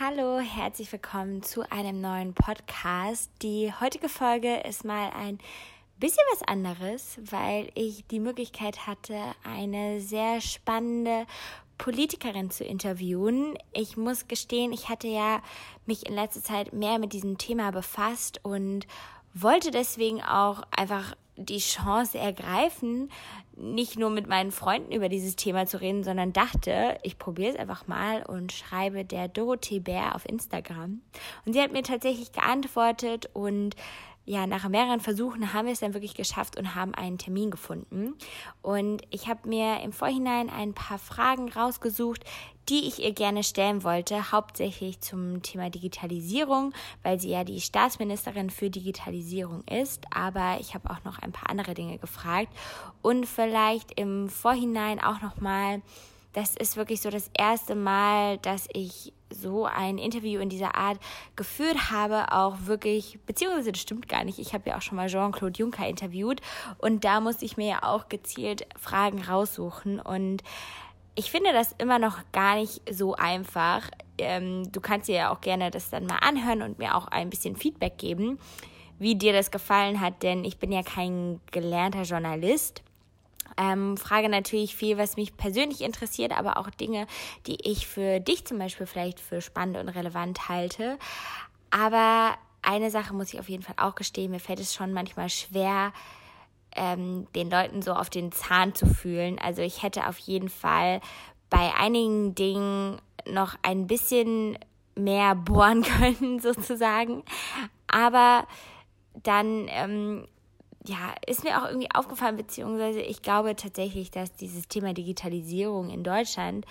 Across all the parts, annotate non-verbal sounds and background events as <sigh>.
Hallo, herzlich willkommen zu einem neuen Podcast. Die heutige Folge ist mal ein bisschen was anderes, weil ich die Möglichkeit hatte, eine sehr spannende Politikerin zu interviewen. Ich muss gestehen, ich hatte ja mich in letzter Zeit mehr mit diesem Thema befasst und wollte deswegen auch einfach die Chance ergreifen, nicht nur mit meinen Freunden über dieses Thema zu reden, sondern dachte, ich probiere es einfach mal und schreibe der Dorothee Bär auf Instagram. Und sie hat mir tatsächlich geantwortet und ja, nach mehreren Versuchen haben wir es dann wirklich geschafft und haben einen Termin gefunden. Und ich habe mir im Vorhinein ein paar Fragen rausgesucht, die ich ihr gerne stellen wollte, hauptsächlich zum Thema Digitalisierung, weil sie ja die Staatsministerin für Digitalisierung ist. Aber ich habe auch noch ein paar andere Dinge gefragt und vielleicht im Vorhinein auch noch mal das ist wirklich so das erste Mal, dass ich so ein Interview in dieser Art geführt habe, auch wirklich, beziehungsweise das stimmt gar nicht, ich habe ja auch schon mal Jean-Claude Juncker interviewt und da musste ich mir ja auch gezielt Fragen raussuchen und ich finde das immer noch gar nicht so einfach. Ähm, du kannst dir ja auch gerne das dann mal anhören und mir auch ein bisschen Feedback geben, wie dir das gefallen hat, denn ich bin ja kein gelernter Journalist ähm, frage natürlich viel, was mich persönlich interessiert, aber auch Dinge, die ich für dich zum Beispiel vielleicht für spannend und relevant halte. Aber eine Sache muss ich auf jeden Fall auch gestehen, mir fällt es schon manchmal schwer, ähm, den Leuten so auf den Zahn zu fühlen. Also ich hätte auf jeden Fall bei einigen Dingen noch ein bisschen mehr <laughs> bohren können, <laughs> sozusagen. Aber dann ähm, ja, ist mir auch irgendwie aufgefallen, beziehungsweise ich glaube tatsächlich, dass dieses Thema Digitalisierung in Deutschland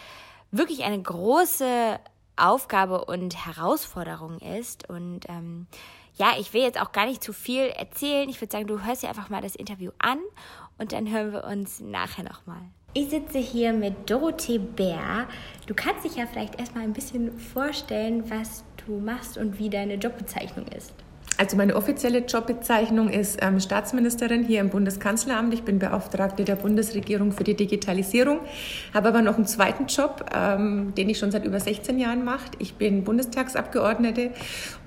wirklich eine große Aufgabe und Herausforderung ist. Und ähm, ja, ich will jetzt auch gar nicht zu viel erzählen. Ich würde sagen, du hörst dir einfach mal das Interview an und dann hören wir uns nachher nochmal. Ich sitze hier mit Dorothee Bär. Du kannst dich ja vielleicht erstmal ein bisschen vorstellen, was du machst und wie deine Jobbezeichnung ist. Also meine offizielle Jobbezeichnung ist ähm, Staatsministerin hier im Bundeskanzleramt. Ich bin Beauftragte der Bundesregierung für die Digitalisierung, habe aber noch einen zweiten Job, ähm, den ich schon seit über 16 Jahren mache. Ich bin Bundestagsabgeordnete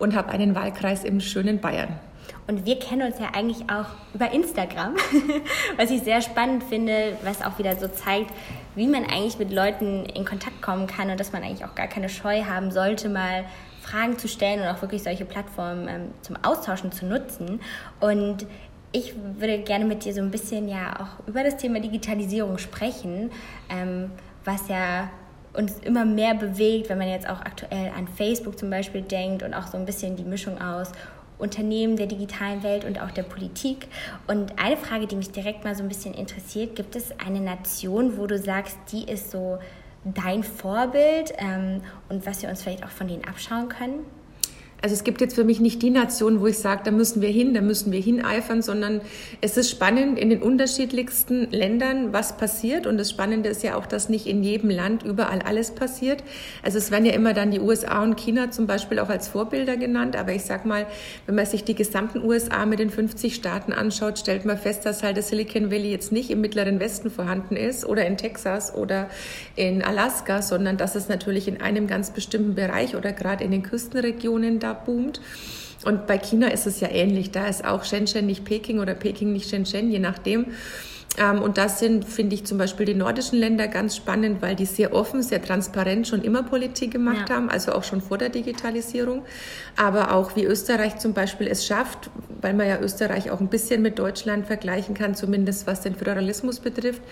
und habe einen Wahlkreis im schönen Bayern. Und wir kennen uns ja eigentlich auch über Instagram, <laughs> was ich sehr spannend finde, was auch wieder so zeigt, wie man eigentlich mit Leuten in Kontakt kommen kann und dass man eigentlich auch gar keine Scheu haben sollte, mal Fragen zu stellen und auch wirklich solche Plattformen ähm, zum Austauschen zu nutzen. Und ich würde gerne mit dir so ein bisschen ja auch über das Thema Digitalisierung sprechen, ähm, was ja uns immer mehr bewegt, wenn man jetzt auch aktuell an Facebook zum Beispiel denkt und auch so ein bisschen die Mischung aus Unternehmen der digitalen Welt und auch der Politik. Und eine Frage, die mich direkt mal so ein bisschen interessiert, gibt es eine Nation, wo du sagst, die ist so dein Vorbild ähm, und was wir uns vielleicht auch von denen abschauen können? Also es gibt jetzt für mich nicht die Nation, wo ich sage, da müssen wir hin, da müssen wir hineifern, sondern es ist spannend in den unterschiedlichsten Ländern, was passiert. Und das Spannende ist ja auch, dass nicht in jedem Land überall alles passiert. Also es werden ja immer dann die USA und China zum Beispiel auch als Vorbilder genannt. Aber ich sag mal, wenn man sich die gesamten USA mit den 50 Staaten anschaut, stellt man fest, dass halt das Silicon Valley jetzt nicht im mittleren Westen vorhanden ist oder in Texas oder in Alaska, sondern dass es natürlich in einem ganz bestimmten Bereich oder gerade in den Küstenregionen da boomt. Und bei China ist es ja ähnlich. Da ist auch Shenzhen nicht Peking oder Peking nicht Shenzhen, je nachdem. Ähm, und das sind, finde ich, zum Beispiel die nordischen Länder ganz spannend, weil die sehr offen, sehr transparent schon immer Politik gemacht ja. haben, also auch schon vor der Digitalisierung. Aber auch wie Österreich zum Beispiel es schafft, weil man ja Österreich auch ein bisschen mit Deutschland vergleichen kann, zumindest was den Föderalismus betrifft,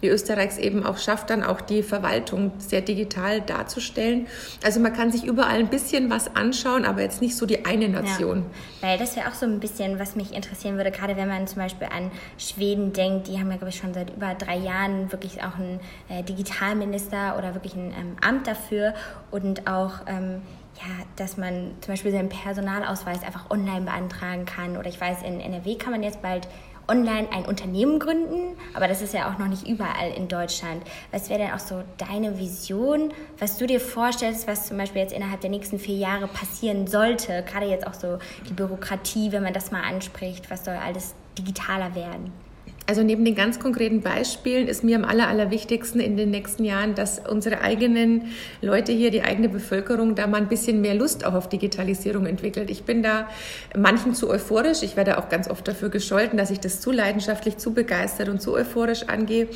wie Österreich es eben auch schafft, dann auch die Verwaltung sehr digital darzustellen. Also man kann sich überall ein bisschen was anschauen, aber jetzt nicht so die eine Nation. Ja, weil das wäre auch so ein bisschen, was mich interessieren würde, gerade wenn man zum Beispiel an Schweden denkt, die haben ja, glaube ich, schon seit über drei Jahren wirklich auch einen äh, Digitalminister oder wirklich ein ähm, Amt dafür und auch ähm, ja, dass man zum Beispiel seinen Personalausweis einfach online beantragen kann. Oder ich weiß, in NRW kann man jetzt bald online ein Unternehmen gründen, aber das ist ja auch noch nicht überall in Deutschland. Was wäre denn auch so deine Vision, was du dir vorstellst, was zum Beispiel jetzt innerhalb der nächsten vier Jahre passieren sollte? Gerade jetzt auch so die Bürokratie, wenn man das mal anspricht, was soll alles digitaler werden? Also neben den ganz konkreten Beispielen ist mir am aller, allerwichtigsten in den nächsten Jahren, dass unsere eigenen Leute hier, die eigene Bevölkerung, da mal ein bisschen mehr Lust auch auf Digitalisierung entwickelt. Ich bin da manchen zu euphorisch. Ich werde auch ganz oft dafür gescholten, dass ich das zu leidenschaftlich, zu begeistert und zu euphorisch angehe.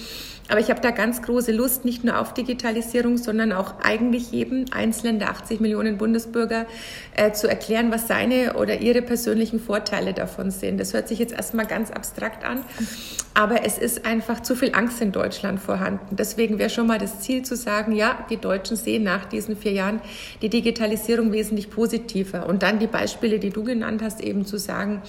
Aber ich habe da ganz große Lust, nicht nur auf Digitalisierung, sondern auch eigentlich jedem einzelnen der 80 Millionen Bundesbürger äh, zu erklären, was seine oder ihre persönlichen Vorteile davon sind. Das hört sich jetzt erstmal ganz abstrakt an, aber es ist einfach zu viel Angst in Deutschland vorhanden. Deswegen wäre schon mal das Ziel zu sagen, ja, die Deutschen sehen nach diesen vier Jahren die Digitalisierung wesentlich positiver. Und dann die Beispiele, die du genannt hast, eben zu sagen,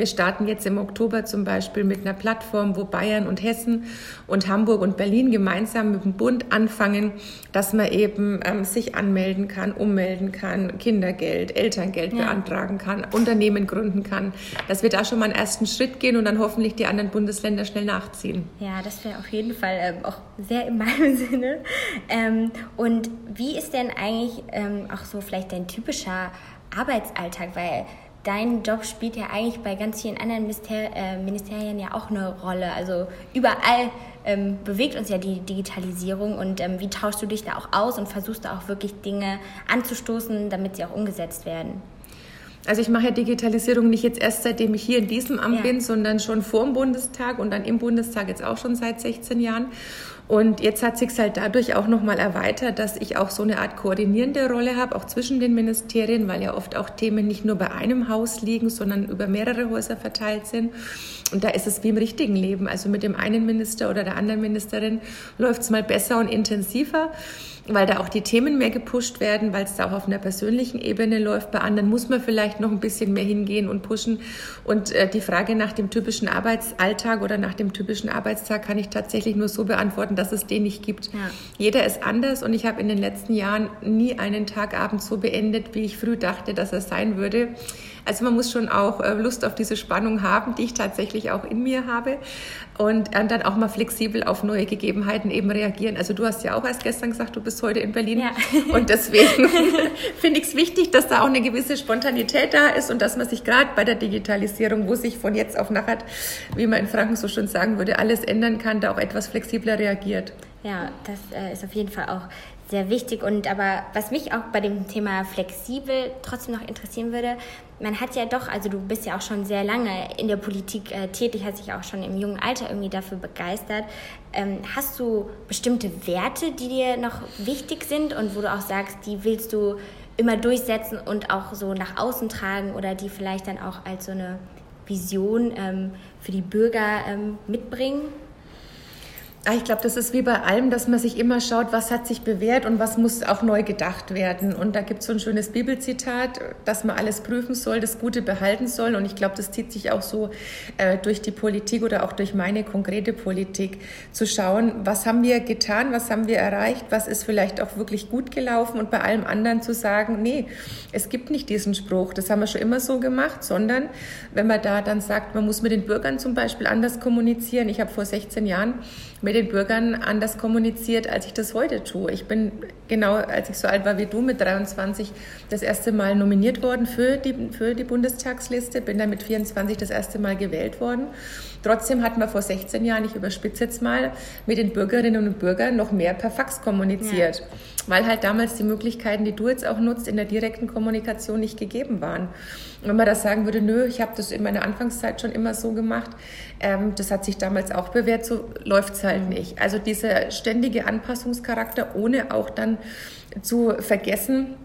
wir starten jetzt im Oktober zum Beispiel mit einer Plattform, wo Bayern und Hessen und Hamburg und Berlin gemeinsam mit dem Bund anfangen, dass man eben ähm, sich anmelden kann, ummelden kann, Kindergeld, Elterngeld ja. beantragen kann, Unternehmen gründen kann, dass wir da schon mal einen ersten Schritt gehen und dann hoffentlich die anderen Bundesländer schnell nachziehen. Ja, das wäre auf jeden Fall ähm, auch sehr in meinem <laughs> Sinne. Ähm, und wie ist denn eigentlich ähm, auch so vielleicht dein typischer Arbeitsalltag? Weil dein Job spielt ja eigentlich bei ganz vielen anderen Minister äh, Ministerien ja auch eine Rolle. Also überall ähm, bewegt uns ja die Digitalisierung und ähm, wie tauschst du dich da auch aus und versuchst da auch wirklich Dinge anzustoßen, damit sie auch umgesetzt werden? Also ich mache ja Digitalisierung nicht jetzt erst seitdem ich hier in diesem Amt ja. bin, sondern schon vor dem Bundestag und dann im Bundestag jetzt auch schon seit 16 Jahren. Und jetzt hat sich halt dadurch auch nochmal erweitert, dass ich auch so eine Art koordinierende Rolle habe, auch zwischen den Ministerien, weil ja oft auch Themen nicht nur bei einem Haus liegen, sondern über mehrere Häuser verteilt sind. Und da ist es wie im richtigen Leben. Also mit dem einen Minister oder der anderen Ministerin läuft es mal besser und intensiver weil da auch die Themen mehr gepusht werden, weil es da auch auf einer persönlichen Ebene läuft. Bei anderen muss man vielleicht noch ein bisschen mehr hingehen und pushen. Und äh, die Frage nach dem typischen Arbeitsalltag oder nach dem typischen Arbeitstag kann ich tatsächlich nur so beantworten, dass es den nicht gibt. Ja. Jeder ist anders und ich habe in den letzten Jahren nie einen Tagabend so beendet, wie ich früh dachte, dass er sein würde. Also man muss schon auch äh, Lust auf diese Spannung haben, die ich tatsächlich auch in mir habe und äh, dann auch mal flexibel auf neue Gegebenheiten eben reagieren. Also du hast ja auch erst gestern gesagt, du bist heute in Berlin ja. <laughs> und deswegen <laughs> finde ich es wichtig, dass da auch eine gewisse Spontanität da ist und dass man sich gerade bei der Digitalisierung, wo sich von jetzt auf nachher, wie man in Franken so schön sagen würde, alles ändern kann, da auch etwas flexibler reagiert. Ja, das äh, ist auf jeden Fall auch sehr wichtig. Und aber was mich auch bei dem Thema flexibel trotzdem noch interessieren würde, man hat ja doch, also du bist ja auch schon sehr lange in der Politik äh, tätig, hast dich auch schon im jungen Alter irgendwie dafür begeistert. Ähm, hast du bestimmte Werte, die dir noch wichtig sind und wo du auch sagst, die willst du immer durchsetzen und auch so nach außen tragen oder die vielleicht dann auch als so eine Vision ähm, für die Bürger ähm, mitbringen? Ah, ich glaube, das ist wie bei allem, dass man sich immer schaut, was hat sich bewährt und was muss auch neu gedacht werden. Und da gibt es so ein schönes Bibelzitat, dass man alles prüfen soll, das Gute behalten soll. Und ich glaube, das zieht sich auch so äh, durch die Politik oder auch durch meine konkrete Politik, zu schauen, was haben wir getan, was haben wir erreicht, was ist vielleicht auch wirklich gut gelaufen und bei allem anderen zu sagen, nee, es gibt nicht diesen Spruch, das haben wir schon immer so gemacht, sondern wenn man da dann sagt, man muss mit den Bürgern zum Beispiel anders kommunizieren. Ich habe vor 16 Jahren mit den Bürgern anders kommuniziert, als ich das heute tue. Ich bin genau, als ich so alt war wie du, mit 23 das erste Mal nominiert worden für die, für die Bundestagsliste, bin dann mit 24 das erste Mal gewählt worden. Trotzdem hatten wir vor 16 Jahren, ich überspitze jetzt mal, mit den Bürgerinnen und Bürgern noch mehr per Fax kommuniziert, ja. weil halt damals die Möglichkeiten, die du jetzt auch nutzt, in der direkten Kommunikation nicht gegeben waren. Und wenn man das sagen würde, nö, ich habe das in meiner Anfangszeit schon immer so gemacht, ähm, das hat sich damals auch bewährt, so läuft es halt nicht. Also dieser ständige Anpassungscharakter, ohne auch dann zu vergessen,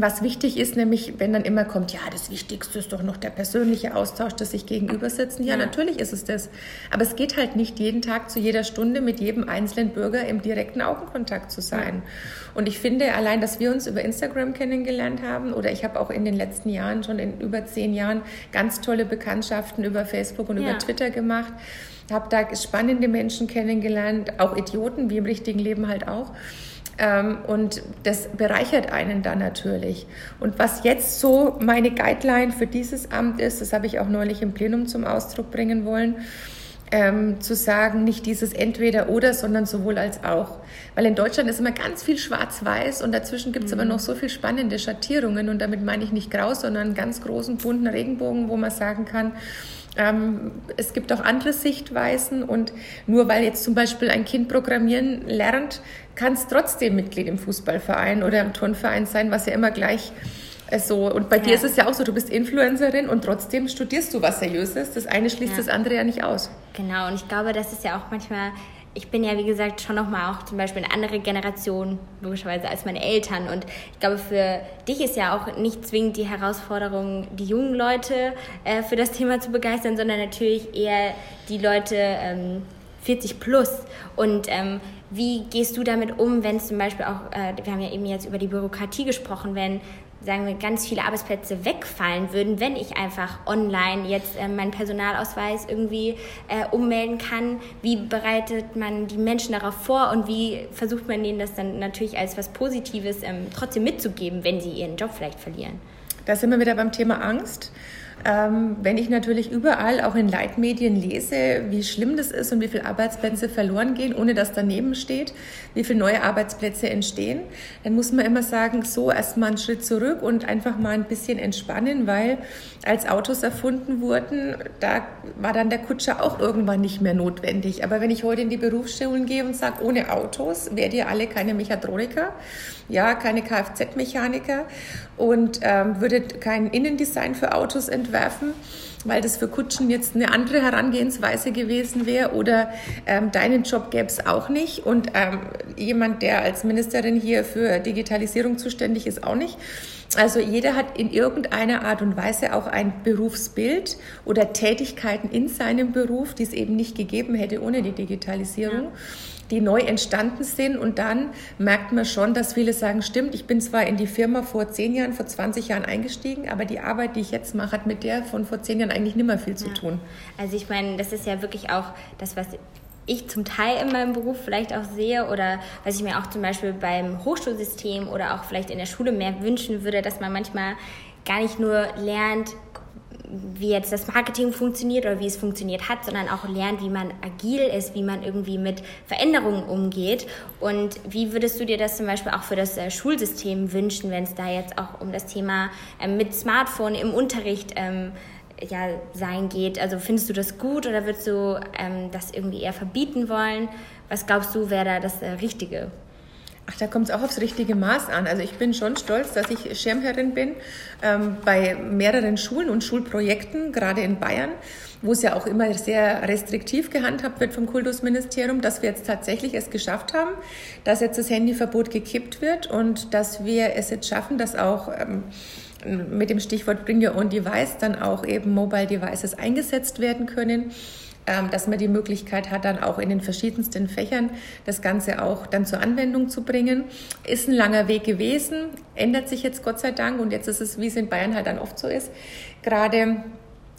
was wichtig ist, nämlich wenn dann immer kommt, ja, das Wichtigste ist doch noch der persönliche Austausch, dass sich gegenüber sitzen. Ja, ja, natürlich ist es das. Aber es geht halt nicht jeden Tag zu jeder Stunde mit jedem einzelnen Bürger im direkten Augenkontakt zu sein. Ja. Und ich finde, allein, dass wir uns über Instagram kennengelernt haben, oder ich habe auch in den letzten Jahren, schon in über zehn Jahren, ganz tolle Bekanntschaften über Facebook und ja. über Twitter gemacht, habe da spannende Menschen kennengelernt, auch Idioten, wie im richtigen Leben halt auch. Ähm, und das bereichert einen dann natürlich. Und was jetzt so meine Guideline für dieses Amt ist, das habe ich auch neulich im Plenum zum Ausdruck bringen wollen, ähm, zu sagen, nicht dieses entweder oder, sondern sowohl als auch. Weil in Deutschland ist immer ganz viel schwarz-weiß und dazwischen gibt es mhm. aber noch so viel spannende Schattierungen und damit meine ich nicht grau, sondern einen ganz großen bunten Regenbogen, wo man sagen kann, ähm, es gibt auch andere Sichtweisen und nur weil jetzt zum Beispiel ein Kind programmieren lernt, kann es trotzdem Mitglied im Fußballverein oder im Turnverein sein, was ja immer gleich so, und bei ja. dir ist es ja auch so, du bist Influencerin und trotzdem studierst du was Seriöses. Das eine schließt ja. das andere ja nicht aus. Genau, und ich glaube, das ist ja auch manchmal, ich bin ja wie gesagt schon nochmal auch zum Beispiel eine andere Generation, logischerweise, als meine Eltern. Und ich glaube, für dich ist ja auch nicht zwingend die Herausforderung, die jungen Leute äh, für das Thema zu begeistern, sondern natürlich eher die Leute ähm, 40 plus. Und ähm, wie gehst du damit um, wenn zum Beispiel auch, äh, wir haben ja eben jetzt über die Bürokratie gesprochen, wenn sagen wir, ganz viele Arbeitsplätze wegfallen würden, wenn ich einfach online jetzt äh, meinen Personalausweis irgendwie äh, ummelden kann. Wie bereitet man die Menschen darauf vor und wie versucht man denen das dann natürlich als was Positives ähm, trotzdem mitzugeben, wenn sie ihren Job vielleicht verlieren? Da sind wir wieder beim Thema Angst. Ähm, wenn ich natürlich überall auch in Leitmedien lese, wie schlimm das ist und wie viele Arbeitsplätze verloren gehen, ohne dass daneben steht, wie viele neue Arbeitsplätze entstehen, dann muss man immer sagen, so erstmal einen Schritt zurück und einfach mal ein bisschen entspannen, weil als Autos erfunden wurden, da war dann der Kutscher auch irgendwann nicht mehr notwendig. Aber wenn ich heute in die Berufsschulen gehe und sage, ohne Autos werdet ihr alle keine Mechatroniker, ja, keine Kfz-Mechaniker und ähm, würdet kein Innendesign für Autos entwerfen, weil das für Kutschen jetzt eine andere Herangehensweise gewesen wäre oder ähm, deinen Job gäbe es auch nicht und ähm, jemand, der als Ministerin hier für Digitalisierung zuständig ist, auch nicht. Also jeder hat in irgendeiner Art und Weise auch ein Berufsbild oder Tätigkeiten in seinem Beruf, die es eben nicht gegeben hätte ohne die Digitalisierung. Ja die neu entstanden sind. Und dann merkt man schon, dass viele sagen, stimmt, ich bin zwar in die Firma vor zehn Jahren, vor 20 Jahren eingestiegen, aber die Arbeit, die ich jetzt mache, hat mit der von vor zehn Jahren eigentlich nicht mehr viel zu ja. tun. Also ich meine, das ist ja wirklich auch das, was ich zum Teil in meinem Beruf vielleicht auch sehe oder was ich mir auch zum Beispiel beim Hochschulsystem oder auch vielleicht in der Schule mehr wünschen würde, dass man manchmal gar nicht nur lernt, wie jetzt das Marketing funktioniert oder wie es funktioniert hat, sondern auch lernt, wie man agil ist, wie man irgendwie mit Veränderungen umgeht. Und wie würdest du dir das zum Beispiel auch für das äh, Schulsystem wünschen, wenn es da jetzt auch um das Thema ähm, mit Smartphone im Unterricht ähm, ja, sein geht? Also findest du das gut oder würdest du ähm, das irgendwie eher verbieten wollen? Was glaubst du, wäre da das äh, Richtige? Ach, da kommt es auch aufs richtige Maß an. Also ich bin schon stolz, dass ich Schirmherrin bin ähm, bei mehreren Schulen und Schulprojekten, gerade in Bayern, wo es ja auch immer sehr restriktiv gehandhabt wird vom Kultusministerium, dass wir jetzt tatsächlich es geschafft haben, dass jetzt das Handyverbot gekippt wird und dass wir es jetzt schaffen, dass auch ähm, mit dem Stichwort Bring Your Own Device dann auch eben Mobile Devices eingesetzt werden können. Ähm, dass man die Möglichkeit hat, dann auch in den verschiedensten Fächern das Ganze auch dann zur Anwendung zu bringen. Ist ein langer Weg gewesen, ändert sich jetzt Gott sei Dank und jetzt ist es, wie es in Bayern halt dann oft so ist, gerade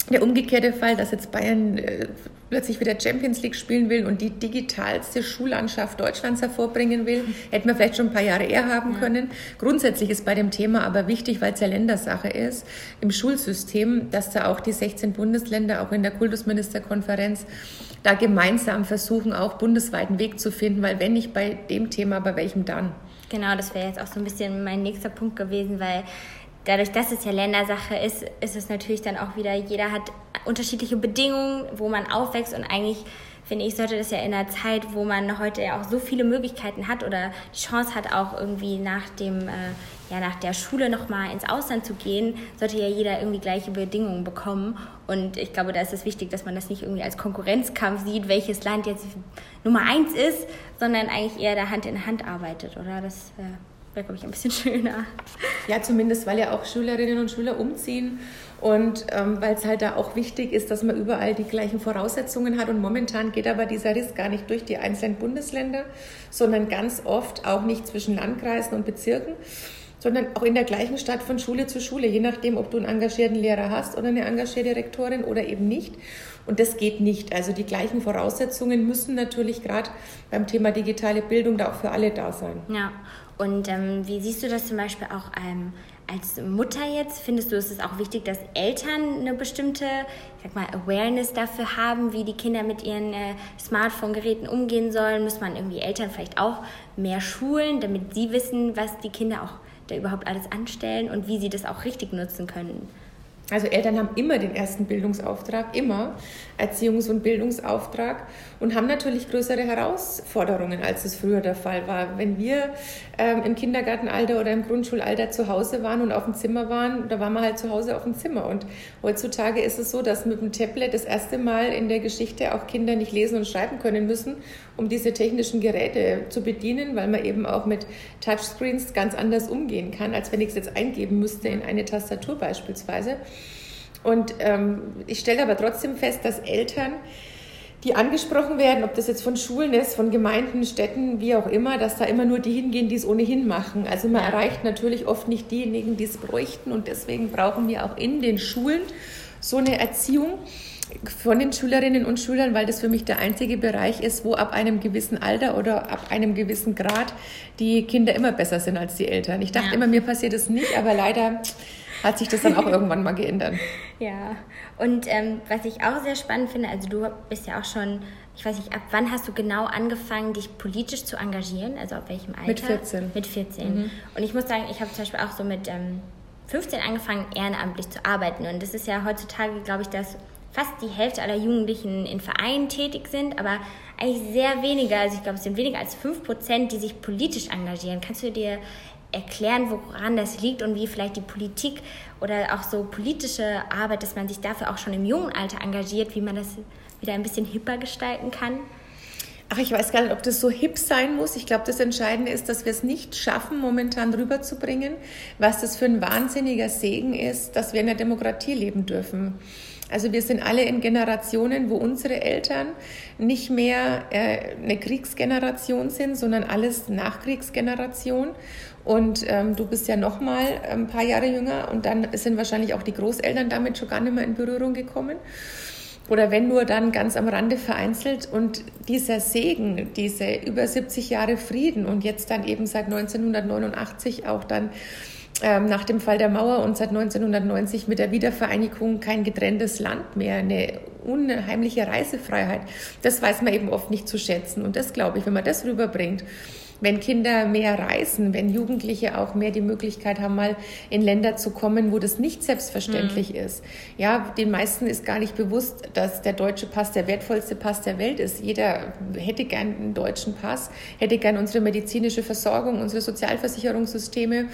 der umgekehrte Fall, dass jetzt Bayern äh, plötzlich wieder Champions League spielen will und die digitalste Schullandschaft Deutschlands hervorbringen will, hätten wir vielleicht schon ein paar Jahre eher haben können. Grundsätzlich ist bei dem Thema aber wichtig, weil es ja Ländersache ist, im Schulsystem, dass da auch die 16 Bundesländer, auch in der Kultusministerkonferenz, da gemeinsam versuchen, auch bundesweiten Weg zu finden, weil wenn nicht bei dem Thema, bei welchem dann? Genau, das wäre jetzt auch so ein bisschen mein nächster Punkt gewesen, weil dadurch, dass es ja Ländersache ist, ist es natürlich dann auch wieder, jeder hat unterschiedliche Bedingungen, wo man aufwächst und eigentlich finde ich, sollte das ja in einer Zeit, wo man heute ja auch so viele Möglichkeiten hat oder die Chance hat, auch irgendwie nach dem, äh, ja, nach der Schule nochmal ins Ausland zu gehen, sollte ja jeder irgendwie gleiche Bedingungen bekommen. Und ich glaube, da ist es wichtig, dass man das nicht irgendwie als Konkurrenzkampf sieht, welches Land jetzt Nummer eins ist, sondern eigentlich eher da Hand in Hand arbeitet, oder? Das äh, wäre, glaube ich, ein bisschen <laughs> schöner. Ja, zumindest, weil ja auch Schülerinnen und Schüler umziehen und ähm, weil es halt da auch wichtig ist, dass man überall die gleichen Voraussetzungen hat. Und momentan geht aber dieser Riss gar nicht durch die einzelnen Bundesländer, sondern ganz oft auch nicht zwischen Landkreisen und Bezirken. Sondern auch in der gleichen Stadt von Schule zu Schule, je nachdem, ob du einen engagierten Lehrer hast oder eine engagierte Rektorin oder eben nicht. Und das geht nicht. Also die gleichen Voraussetzungen müssen natürlich gerade beim Thema digitale Bildung da auch für alle da sein. Ja, und ähm, wie siehst du das zum Beispiel auch ähm, als Mutter jetzt? Findest du, ist es auch wichtig, dass Eltern eine bestimmte, ich sag mal, Awareness dafür haben, wie die Kinder mit ihren äh, Smartphone-Geräten umgehen sollen? Muss man irgendwie Eltern vielleicht auch mehr schulen, damit sie wissen, was die Kinder auch da überhaupt alles anstellen und wie sie das auch richtig nutzen können? Also Eltern haben immer den ersten Bildungsauftrag, immer Erziehungs- und Bildungsauftrag und haben natürlich größere Herausforderungen, als es früher der Fall war. Wenn wir ähm, im Kindergartenalter oder im Grundschulalter zu Hause waren und auf dem Zimmer waren, da waren wir halt zu Hause auf dem Zimmer. Und heutzutage ist es so, dass mit dem Tablet das erste Mal in der Geschichte auch Kinder nicht lesen und schreiben können müssen, um diese technischen Geräte zu bedienen, weil man eben auch mit Touchscreens ganz anders umgehen kann, als wenn ich es jetzt eingeben müsste in eine Tastatur beispielsweise. Und ähm, ich stelle aber trotzdem fest, dass Eltern, die angesprochen werden, ob das jetzt von Schulen ist, von Gemeinden, Städten, wie auch immer, dass da immer nur die hingehen, die es ohnehin machen. Also man erreicht natürlich oft nicht diejenigen, die es bräuchten und deswegen brauchen wir auch in den Schulen so eine Erziehung von den Schülerinnen und Schülern, weil das für mich der einzige Bereich ist, wo ab einem gewissen Alter oder ab einem gewissen Grad die Kinder immer besser sind als die Eltern. Ich dachte ja. immer, mir passiert das nicht, aber leider hat sich das dann auch irgendwann mal geändert. <laughs> Ja, und ähm, was ich auch sehr spannend finde, also du bist ja auch schon, ich weiß nicht, ab wann hast du genau angefangen, dich politisch zu engagieren? Also ab welchem Alter? Mit 14. Mit 14. Mhm. Und ich muss sagen, ich habe zum Beispiel auch so mit ähm, 15 angefangen, ehrenamtlich zu arbeiten. Und das ist ja heutzutage, glaube ich, dass fast die Hälfte aller Jugendlichen in Vereinen tätig sind, aber eigentlich sehr weniger, also ich glaube, es sind weniger als 5 Prozent, die sich politisch engagieren. Kannst du dir erklären, woran das liegt und wie vielleicht die Politik oder auch so politische Arbeit, dass man sich dafür auch schon im jungen Alter engagiert, wie man das wieder ein bisschen hipper gestalten kann? Ach, ich weiß gar nicht, ob das so hip sein muss. Ich glaube, das Entscheidende ist, dass wir es nicht schaffen, momentan rüberzubringen, was das für ein wahnsinniger Segen ist, dass wir in der Demokratie leben dürfen. Also wir sind alle in Generationen, wo unsere Eltern nicht mehr äh, eine Kriegsgeneration sind, sondern alles Nachkriegsgeneration. Und ähm, du bist ja noch mal ein paar Jahre jünger und dann sind wahrscheinlich auch die Großeltern damit schon gar nicht mehr in Berührung gekommen. Oder wenn nur dann ganz am Rande vereinzelt. Und dieser Segen, diese über 70 Jahre Frieden und jetzt dann eben seit 1989 auch dann ähm, nach dem Fall der Mauer und seit 1990 mit der Wiedervereinigung kein getrenntes Land mehr, eine unheimliche Reisefreiheit. Das weiß man eben oft nicht zu schätzen. Und das glaube ich, wenn man das rüberbringt, wenn Kinder mehr reisen, wenn Jugendliche auch mehr die Möglichkeit haben, mal in Länder zu kommen, wo das nicht selbstverständlich mhm. ist. Ja, den meisten ist gar nicht bewusst, dass der deutsche Pass der wertvollste Pass der Welt ist. Jeder hätte gern einen deutschen Pass, hätte gern unsere medizinische Versorgung, unsere Sozialversicherungssysteme.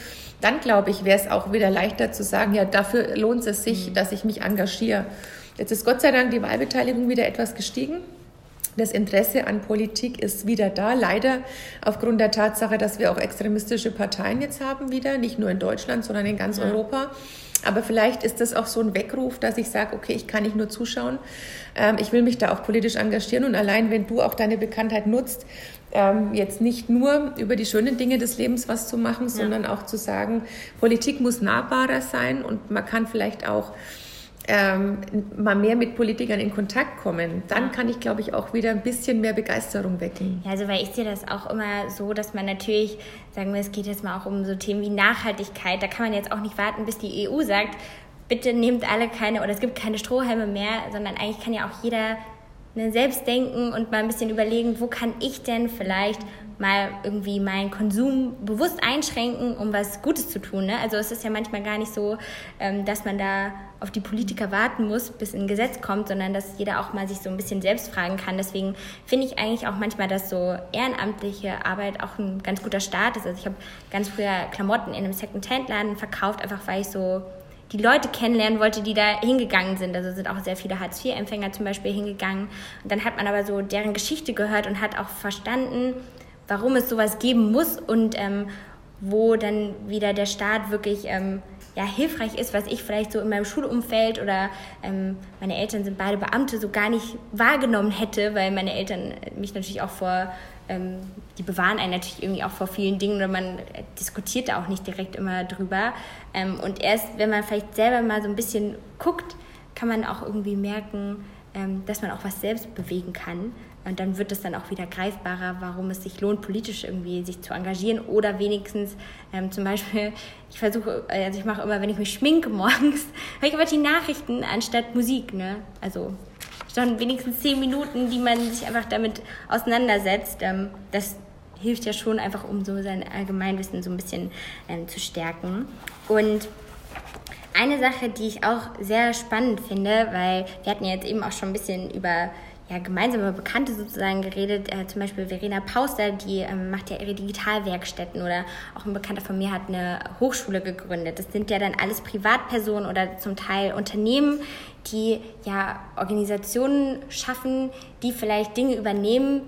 Dann glaube ich, wäre es auch wieder leichter zu sagen, ja, dafür lohnt es sich, mhm. dass ich mich engagiere. Jetzt ist Gott sei Dank die Wahlbeteiligung wieder etwas gestiegen. Das Interesse an Politik ist wieder da, leider aufgrund der Tatsache, dass wir auch extremistische Parteien jetzt haben wieder, nicht nur in Deutschland, sondern in ganz ja. Europa. Aber vielleicht ist das auch so ein Weckruf, dass ich sage, okay, ich kann nicht nur zuschauen, ähm, ich will mich da auch politisch engagieren. Und allein wenn du auch deine Bekanntheit nutzt, ähm, jetzt nicht nur über die schönen Dinge des Lebens was zu machen, sondern ja. auch zu sagen, Politik muss nahbarer sein und man kann vielleicht auch ähm, mal mehr mit Politikern in Kontakt kommen, dann kann ich, glaube ich, auch wieder ein bisschen mehr Begeisterung wecken. Ja, also weil ich sehe das auch immer so, dass man natürlich, sagen wir, es geht jetzt mal auch um so Themen wie Nachhaltigkeit, da kann man jetzt auch nicht warten, bis die EU sagt, bitte nehmt alle keine oder es gibt keine Strohhalme mehr, sondern eigentlich kann ja auch jeder ne, selbst denken und mal ein bisschen überlegen, wo kann ich denn vielleicht mal irgendwie meinen Konsum bewusst einschränken, um was Gutes zu tun. Ne? Also es ist ja manchmal gar nicht so, ähm, dass man da auf die Politiker warten muss, bis ein Gesetz kommt, sondern dass jeder auch mal sich so ein bisschen selbst fragen kann. Deswegen finde ich eigentlich auch manchmal, dass so ehrenamtliche Arbeit auch ein ganz guter Start ist. Also ich habe ganz früher Klamotten in einem Second-Hand-Laden verkauft, einfach weil ich so die Leute kennenlernen wollte, die da hingegangen sind. Also sind auch sehr viele Hartz-IV-Empfänger zum Beispiel hingegangen. Und dann hat man aber so deren Geschichte gehört und hat auch verstanden, warum es sowas geben muss und ähm, wo dann wieder der Staat wirklich ähm, ja, hilfreich ist, was ich vielleicht so in meinem Schulumfeld oder ähm, meine Eltern sind beide Beamte so gar nicht wahrgenommen hätte, weil meine Eltern mich natürlich auch vor ähm, die bewahren einen natürlich irgendwie auch vor vielen Dingen oder man diskutiert da auch nicht direkt immer drüber. Ähm, und erst, wenn man vielleicht selber mal so ein bisschen guckt, kann man auch irgendwie merken, ähm, dass man auch was selbst bewegen kann. Und dann wird es dann auch wieder greifbarer, warum es sich lohnt, politisch irgendwie sich zu engagieren oder wenigstens ähm, zum Beispiel, <laughs> ich versuche, also ich mache immer, wenn ich mich schminke morgens, <laughs> höre ich aber die Nachrichten anstatt Musik, ne? Also schon wenigstens zehn Minuten, die man sich einfach damit auseinandersetzt. Ähm, das hilft ja schon einfach, um so sein Allgemeinwissen so ein bisschen ähm, zu stärken. Und eine Sache, die ich auch sehr spannend finde, weil wir hatten ja jetzt eben auch schon ein bisschen über ja, gemeinsame Bekannte sozusagen geredet. Äh, zum Beispiel Verena Pauster, die ähm, macht ja ihre Digitalwerkstätten oder auch ein Bekannter von mir hat eine Hochschule gegründet. Das sind ja dann alles Privatpersonen oder zum Teil Unternehmen, die ja Organisationen schaffen, die vielleicht Dinge übernehmen,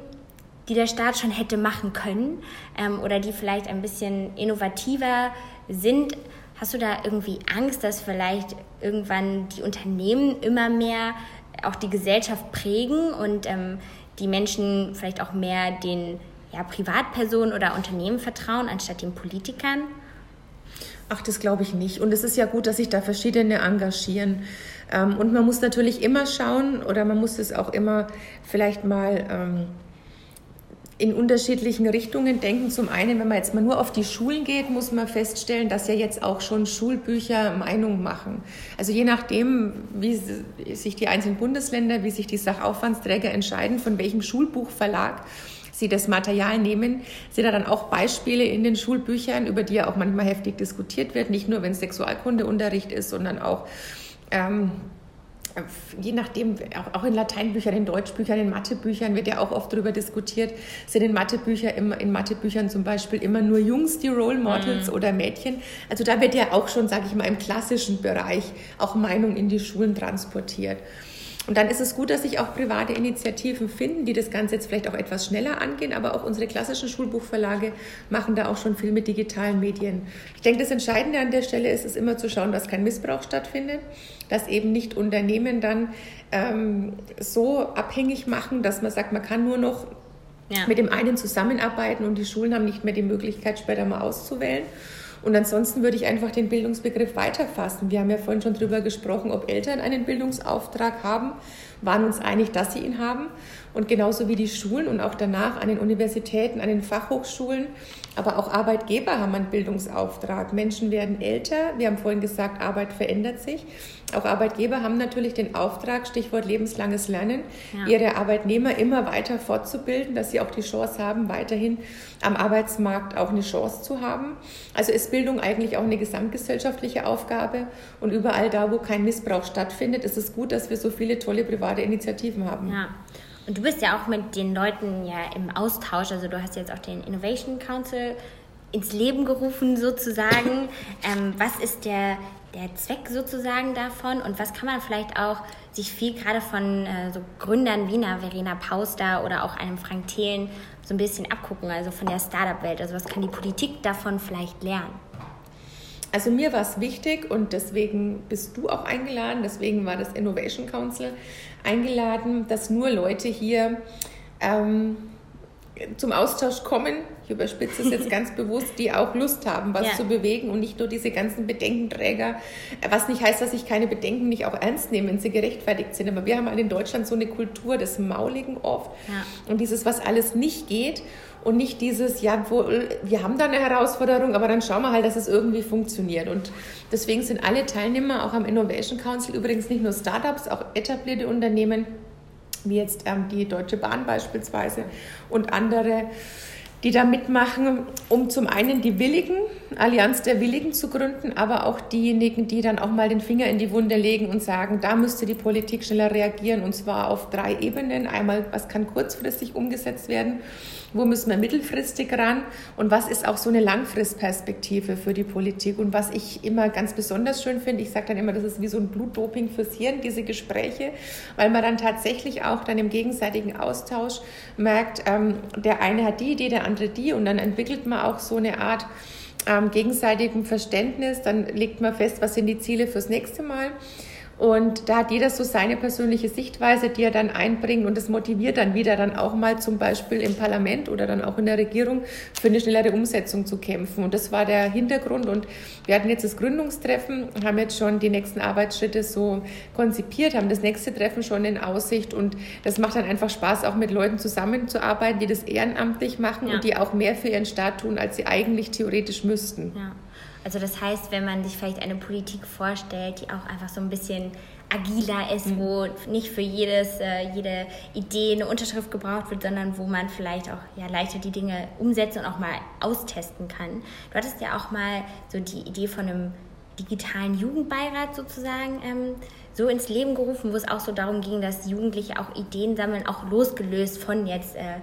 die der Staat schon hätte machen können ähm, oder die vielleicht ein bisschen innovativer sind. Hast du da irgendwie Angst, dass vielleicht irgendwann die Unternehmen immer mehr auch die Gesellschaft prägen und ähm, die Menschen vielleicht auch mehr den ja, Privatpersonen oder Unternehmen vertrauen, anstatt den Politikern? Ach, das glaube ich nicht. Und es ist ja gut, dass sich da verschiedene engagieren. Ähm, und man muss natürlich immer schauen oder man muss es auch immer vielleicht mal ähm, in unterschiedlichen Richtungen denken. Zum einen, wenn man jetzt mal nur auf die Schulen geht, muss man feststellen, dass ja jetzt auch schon Schulbücher Meinung machen. Also je nachdem, wie sich die einzelnen Bundesländer, wie sich die Sachaufwandsträger entscheiden, von welchem Schulbuchverlag sie das Material nehmen, sind da dann auch Beispiele in den Schulbüchern, über die ja auch manchmal heftig diskutiert wird, nicht nur wenn es Sexualkundeunterricht ist, sondern auch ähm, je nachdem, auch, in Lateinbüchern, in Deutschbüchern, in Mathebüchern wird ja auch oft darüber diskutiert, sind in Mathebüchern, immer, in Mathebüchern zum Beispiel immer nur Jungs die Role Models mhm. oder Mädchen. Also da wird ja auch schon, sage ich mal, im klassischen Bereich auch Meinung in die Schulen transportiert. Und dann ist es gut, dass sich auch private Initiativen finden, die das Ganze jetzt vielleicht auch etwas schneller angehen, aber auch unsere klassischen Schulbuchverlage machen da auch schon viel mit digitalen Medien. Ich denke, das Entscheidende an der Stelle ist es immer zu schauen, dass kein Missbrauch stattfindet, dass eben nicht Unternehmen dann ähm, so abhängig machen, dass man sagt, man kann nur noch ja. mit dem einen zusammenarbeiten und die Schulen haben nicht mehr die Möglichkeit, später mal auszuwählen. Und ansonsten würde ich einfach den Bildungsbegriff weiterfassen. Wir haben ja vorhin schon darüber gesprochen, ob Eltern einen Bildungsauftrag haben, waren uns einig, dass sie ihn haben. Und genauso wie die Schulen und auch danach an den Universitäten, an den Fachhochschulen, aber auch Arbeitgeber haben einen Bildungsauftrag. Menschen werden älter. Wir haben vorhin gesagt, Arbeit verändert sich. Auch Arbeitgeber haben natürlich den Auftrag, Stichwort lebenslanges Lernen, ja. ihre Arbeitnehmer immer weiter fortzubilden, dass sie auch die Chance haben, weiterhin am Arbeitsmarkt auch eine Chance zu haben. Also ist Bildung eigentlich auch eine gesamtgesellschaftliche Aufgabe. Und überall da, wo kein Missbrauch stattfindet, ist es gut, dass wir so viele tolle private Initiativen haben. Ja. Und du bist ja auch mit den Leuten ja im Austausch. Also du hast jetzt auch den Innovation Council ins Leben gerufen sozusagen. <laughs> Ähm, was ist der, der Zweck sozusagen davon und was kann man vielleicht auch sich viel gerade von äh, so Gründern wie einer Verena Pauster oder auch einem Frank Thelen so ein bisschen abgucken, also von der Startup-Welt? Also was kann die Politik davon vielleicht lernen? Also mir war es wichtig und deswegen bist du auch eingeladen, deswegen war das Innovation Council eingeladen, dass nur Leute hier ähm, zum Austausch kommen, ich überspitze es jetzt <laughs> ganz bewusst, die auch Lust haben, was ja. zu bewegen und nicht nur diese ganzen Bedenkenträger, was nicht heißt, dass ich keine Bedenken nicht auch ernst nehme, wenn sie gerechtfertigt sind. Aber wir haben halt in Deutschland so eine Kultur des Mauligen oft ja. und dieses, was alles nicht geht und nicht dieses, ja, wo, wir haben da eine Herausforderung, aber dann schauen wir halt, dass es irgendwie funktioniert. Und deswegen sind alle Teilnehmer auch am Innovation Council übrigens nicht nur Startups, auch etablierte Unternehmen, wie jetzt ähm, die Deutsche Bahn beispielsweise und andere die da mitmachen, um zum einen die Willigen, Allianz der Willigen zu gründen, aber auch diejenigen, die dann auch mal den Finger in die Wunde legen und sagen, da müsste die Politik schneller reagieren und zwar auf drei Ebenen. Einmal, was kann kurzfristig umgesetzt werden? Wo müssen wir mittelfristig ran? Und was ist auch so eine Langfristperspektive für die Politik? Und was ich immer ganz besonders schön finde, ich sage dann immer, das ist wie so ein Blutdoping fürs Hirn, diese Gespräche, weil man dann tatsächlich auch dann im gegenseitigen Austausch merkt, ähm, der eine hat die Idee, der andere die und dann entwickelt man auch so eine Art ähm, gegenseitigem Verständnis. Dann legt man fest, was sind die Ziele fürs nächste Mal. Und da hat jeder so seine persönliche Sichtweise, die er dann einbringt und das motiviert dann wieder dann auch mal zum Beispiel im Parlament oder dann auch in der Regierung für eine schnellere Umsetzung zu kämpfen. Und das war der Hintergrund. Und wir hatten jetzt das Gründungstreffen, haben jetzt schon die nächsten Arbeitsschritte so konzipiert, haben das nächste Treffen schon in Aussicht. Und das macht dann einfach Spaß, auch mit Leuten zusammenzuarbeiten, die das ehrenamtlich machen ja. und die auch mehr für ihren Staat tun, als sie eigentlich theoretisch müssten. Ja. Also das heißt, wenn man sich vielleicht eine Politik vorstellt, die auch einfach so ein bisschen agiler ist, mhm. wo nicht für jedes, äh, jede Idee eine Unterschrift gebraucht wird, sondern wo man vielleicht auch ja, leichter die Dinge umsetzen und auch mal austesten kann. Du hattest ja auch mal so die Idee von einem digitalen Jugendbeirat sozusagen ähm, so ins Leben gerufen, wo es auch so darum ging, dass Jugendliche auch Ideen sammeln, auch losgelöst von jetzt äh,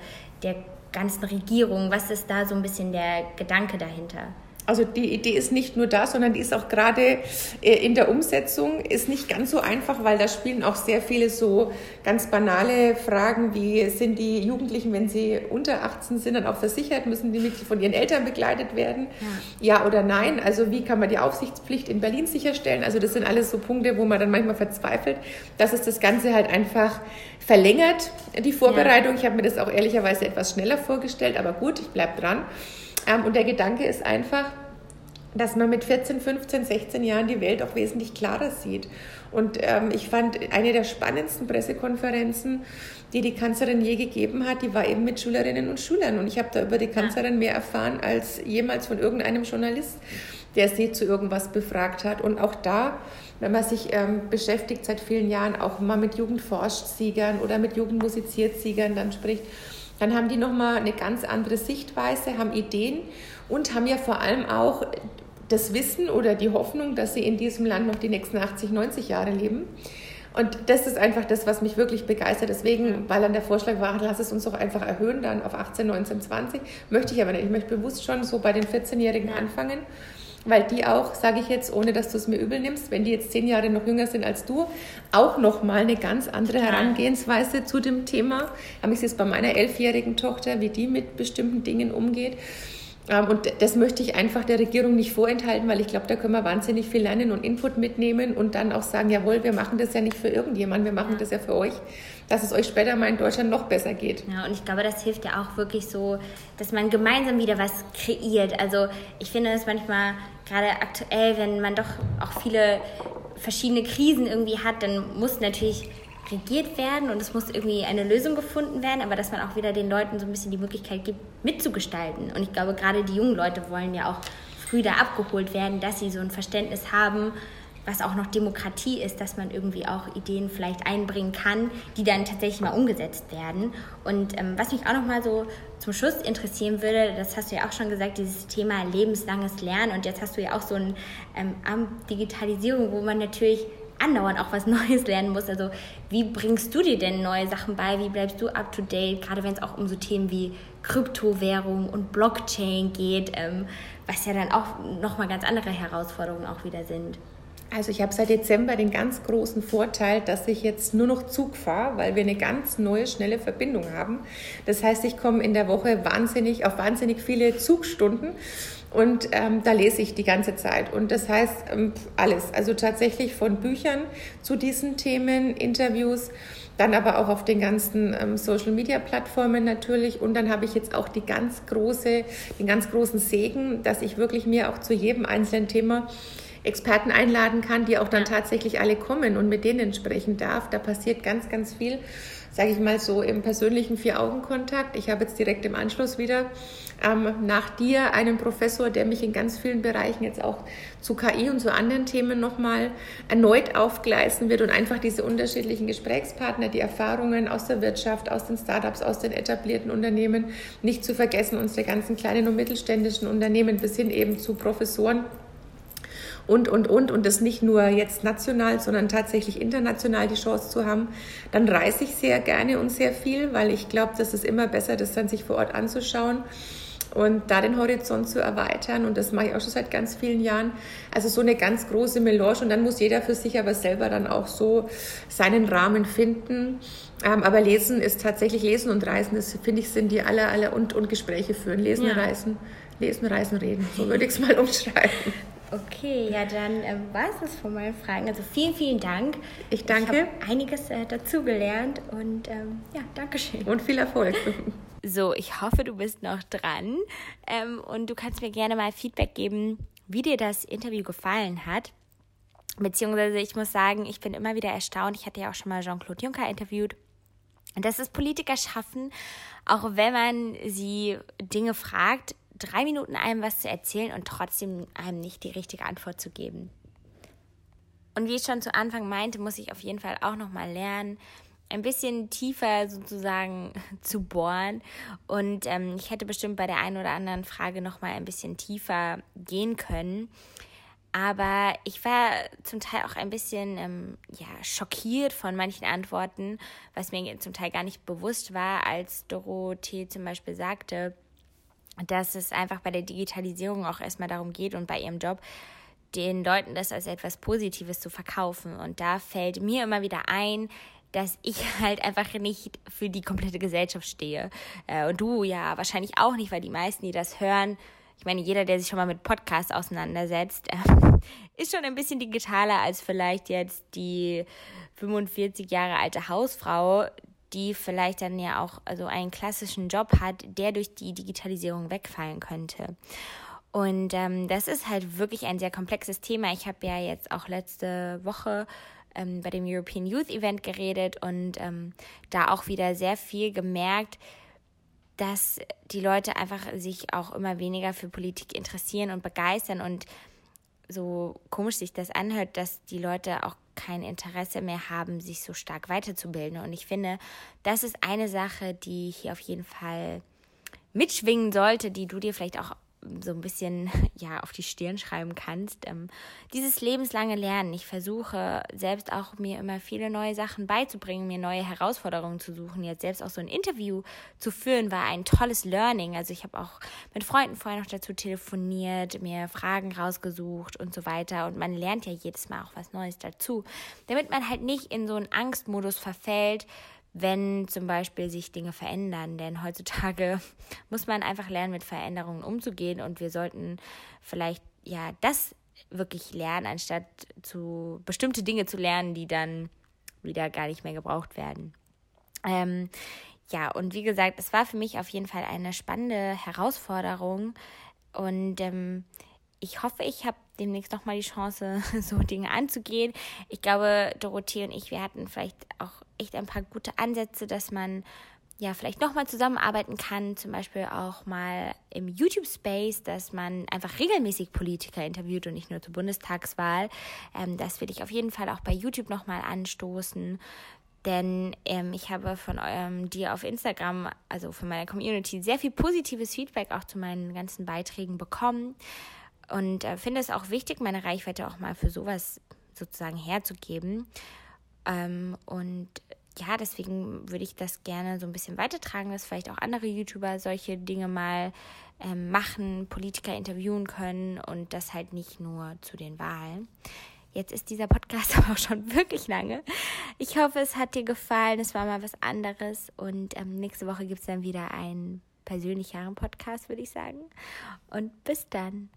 der ganzen Regierung. Was ist da so ein bisschen der Gedanke dahinter? Also die Idee ist nicht nur da, sondern die ist auch gerade äh, in der Umsetzung ist nicht ganz so einfach, weil da spielen auch sehr viele so ganz banale Fragen wie sind die Jugendlichen, wenn sie unter 18 sind, dann auch versichert, müssen die von ihren Eltern begleitet werden? Ja. ja oder nein? Also wie kann man die Aufsichtspflicht in Berlin sicherstellen? Also das sind alles so Punkte, wo man dann manchmal verzweifelt, dass es das Ganze halt einfach verlängert, die Vorbereitung. Ja. Ich habe mir das auch ehrlicherweise etwas schneller vorgestellt, aber gut, ich bleibe dran. Ähm, und der Gedanke ist einfach, dass man mit 14, 15, 16 Jahren die Welt auch wesentlich klarer sieht. Und ähm, ich fand eine der spannendsten Pressekonferenzen, die die Kanzlerin je gegeben hat, die war eben mit Schülerinnen und Schülern. Und ich habe da über die Kanzlerin mehr erfahren als jemals von irgendeinem Journalist, der sie zu irgendwas befragt hat. Und auch da, wenn man sich ähm, beschäftigt seit vielen Jahren, auch mal mit Jugendforscht-Siegern oder mit Jugendmusiziert-Siegern dann spricht, dann haben die nochmal eine ganz andere Sichtweise, haben Ideen und haben ja vor allem auch das Wissen oder die Hoffnung, dass sie in diesem Land noch die nächsten 80, 90 Jahre leben. Und das ist einfach das, was mich wirklich begeistert. Deswegen, weil dann der Vorschlag war, lass es uns doch einfach erhöhen, dann auf 18, 19, 20. Möchte ich aber nicht. Ich möchte bewusst schon so bei den 14-Jährigen anfangen weil die auch, sage ich jetzt, ohne dass du es mir übel nimmst, wenn die jetzt zehn Jahre noch jünger sind als du, auch nochmal eine ganz andere Herangehensweise zu dem Thema. Habe ich es jetzt bei meiner elfjährigen Tochter, wie die mit bestimmten Dingen umgeht. Ähm, und das möchte ich einfach der Regierung nicht vorenthalten, weil ich glaube, da können wir wahnsinnig viel lernen und Input mitnehmen und dann auch sagen, jawohl, wir machen das ja nicht für irgendjemanden, wir machen das ja für euch, dass es euch später mal in Deutschland noch besser geht. Ja, und ich glaube, das hilft ja auch wirklich so, dass man gemeinsam wieder was kreiert. Also ich finde es manchmal gerade aktuell, wenn man doch auch viele verschiedene Krisen irgendwie hat, dann muss natürlich regiert werden und es muss irgendwie eine Lösung gefunden werden, aber dass man auch wieder den Leuten so ein bisschen die Möglichkeit gibt, mitzugestalten. Und ich glaube, gerade die jungen Leute wollen ja auch früh da abgeholt werden, dass sie so ein Verständnis haben, was auch noch Demokratie ist, dass man irgendwie auch Ideen vielleicht einbringen kann, die dann tatsächlich mal umgesetzt werden. Und ähm, was mich auch noch mal so zum Schluss interessieren würde, das hast du ja auch schon gesagt, dieses Thema lebenslanges Lernen. Und jetzt hast du ja auch so ein ähm, Digitalisierung, wo man natürlich andauernd auch was <laughs> Neues lernen muss. Also wie bringst du dir denn neue Sachen bei? Wie bleibst du up to date? Gerade wenn es auch um so Themen wie Kryptowährung und Blockchain geht, ähm, was ja dann auch nochmal ganz andere Herausforderungen auch wieder sind. Also ich habe seit Dezember den ganz großen Vorteil, dass ich jetzt nur noch Zug fahre, weil wir eine ganz neue, schnelle Verbindung haben. Das heißt, ich komme in der Woche wahnsinnig auf wahnsinnig viele Zugstunden und ähm, da lese ich die ganze Zeit. Und das heißt ähm, alles. Also tatsächlich von Büchern zu diesen Themen, Interviews, dann aber auch auf den ganzen ähm, Social Media Plattformen natürlich. Und dann habe ich jetzt auch die ganz große, den ganz großen Segen, dass ich wirklich mir auch zu jedem einzelnen Thema Experten einladen kann, die auch dann tatsächlich alle kommen und mit denen sprechen darf. Da passiert ganz, ganz viel, sage ich mal so im persönlichen Vier-Augen-Kontakt. Ich habe jetzt direkt im Anschluss wieder ähm, nach dir einen Professor, der mich in ganz vielen Bereichen jetzt auch zu KI und zu anderen Themen nochmal erneut aufgleisen wird und einfach diese unterschiedlichen Gesprächspartner, die Erfahrungen aus der Wirtschaft, aus den Startups, aus den etablierten Unternehmen, nicht zu vergessen, unsere ganzen kleinen und mittelständischen Unternehmen bis hin eben zu Professoren und, und, und, und das nicht nur jetzt national, sondern tatsächlich international die Chance zu haben, dann reise ich sehr gerne und sehr viel, weil ich glaube, das ist immer besser, das dann sich vor Ort anzuschauen und da den Horizont zu erweitern. Und das mache ich auch schon seit ganz vielen Jahren. Also so eine ganz große Melange und dann muss jeder für sich aber selber dann auch so seinen Rahmen finden. Ähm, aber Lesen ist tatsächlich Lesen und Reisen, das finde ich sind die aller, aller und, und Gespräche führen. Lesen, ja. Reisen, Lesen, Reisen, Reden. So würde ich es mal <laughs> umschreiben. Okay, ja, dann äh, war es das von meinen Fragen. Also vielen, vielen Dank. Ich danke. Ich habe einiges äh, dazugelernt und ähm, ja, Dankeschön. Und viel Erfolg. <laughs> So, ich hoffe, du bist noch dran ähm, und du kannst mir gerne mal Feedback geben, wie dir das Interview gefallen hat. Beziehungsweise ich muss sagen, ich bin immer wieder erstaunt. Ich hatte ja auch schon mal Jean-Claude Juncker interviewt. Dass es Politiker schaffen, auch wenn man sie Dinge fragt, drei Minuten einem was zu erzählen und trotzdem einem nicht die richtige Antwort zu geben. Und wie ich schon zu Anfang meinte, muss ich auf jeden Fall auch nochmal lernen, ein bisschen tiefer sozusagen <laughs> zu bohren. Und ähm, ich hätte bestimmt bei der einen oder anderen Frage nochmal ein bisschen tiefer gehen können. Aber ich war zum Teil auch ein bisschen ähm, ja, schockiert von manchen Antworten, was mir zum Teil gar nicht bewusst war, als Dorothee zum Beispiel sagte, dass es einfach bei der Digitalisierung auch erstmal darum geht und bei ihrem Job, den Leuten das als etwas Positives zu verkaufen. Und da fällt mir immer wieder ein, dass ich <laughs> halt einfach nicht für die komplette Gesellschaft stehe. Äh, und du ja wahrscheinlich auch nicht, weil die meisten, die das hören, ich meine, jeder, der sich schon mal mit Podcasts auseinandersetzt, <laughs> äh, ist schon ein bisschen digitaler als vielleicht jetzt die 45 Jahre alte Hausfrau, die vielleicht dann ja auch also einen klassischen Job hat, der durch die Digitalisierung wegfallen könnte. Und ähm, das ist halt wirklich ein sehr komplexes Thema. Ich habe ja jetzt auch letzte Woche ähm, bei dem European Youth Event geredet und ähm, da auch wieder sehr viel gemerkt, dass die Leute einfach sich auch immer weniger für Politik interessieren und begeistern und so komisch sich das anhört, dass die Leute auch kein Interesse mehr haben, sich so stark weiterzubilden. Und ich finde, das ist eine Sache, die hier auf jeden Fall mitschwingen sollte, die du dir vielleicht auch so ein bisschen <laughs> ja auf die Stirn schreiben kannst. Ähm, dieses lebenslange Lernen. Ich versuche selbst auch mir immer viele neue Sachen beizubringen, mir neue Herausforderungen zu suchen. Jetzt selbst auch so ein Interview zu führen war ein tolles Learning. Also ich habe auch mit Freunden vorher noch dazu telefoniert, mir Fragen rausgesucht und so weiter. Und man lernt ja jedes Mal auch was Neues dazu, damit man halt nicht in so einen Angstmodus verfällt wenn zum Beispiel sich Dinge verändern. Denn heutzutage <laughs> muss man einfach lernen, mit Veränderungen umzugehen und wir sollten vielleicht ja das wirklich lernen, anstatt zu bestimmte Dinge zu lernen, die dann wieder gar nicht mehr gebraucht werden. Ähm, ja, und wie gesagt, es war für mich auf jeden Fall eine spannende Herausforderung und ähm, ich hoffe, ich habe demnächst nochmal die Chance, <laughs> so Dinge anzugehen. Ich glaube, Dorothee und ich, wir hatten vielleicht auch echt ein paar gute Ansätze, dass man ja vielleicht nochmal zusammenarbeiten kann, zum Beispiel auch mal im YouTube-Space, dass man einfach regelmäßig Politiker interviewt und nicht nur zur Bundestagswahl. Ähm, das will ich auf jeden Fall auch bei YouTube nochmal anstoßen. Denn ähm, ich habe von eurem dir auf Instagram, also von meiner Community, sehr viel positives Feedback auch zu meinen ganzen Beiträgen bekommen. Und äh, finde es auch wichtig, meine Reichweite auch mal für sowas sozusagen herzugeben. Ähm, und ja, deswegen würde ich das gerne so ein bisschen weitertragen, dass vielleicht auch andere YouTuber solche Dinge mal ähm, machen, Politiker interviewen können und das halt nicht nur zu den Wahlen. Jetzt ist dieser Podcast <laughs> aber auch schon wirklich lange. Ich hoffe, es hat dir gefallen. Es war mal was anderes. Und ähm, nächste Woche gibt es dann wieder einen persönlicheren Podcast, würde ich sagen. Und bis dann.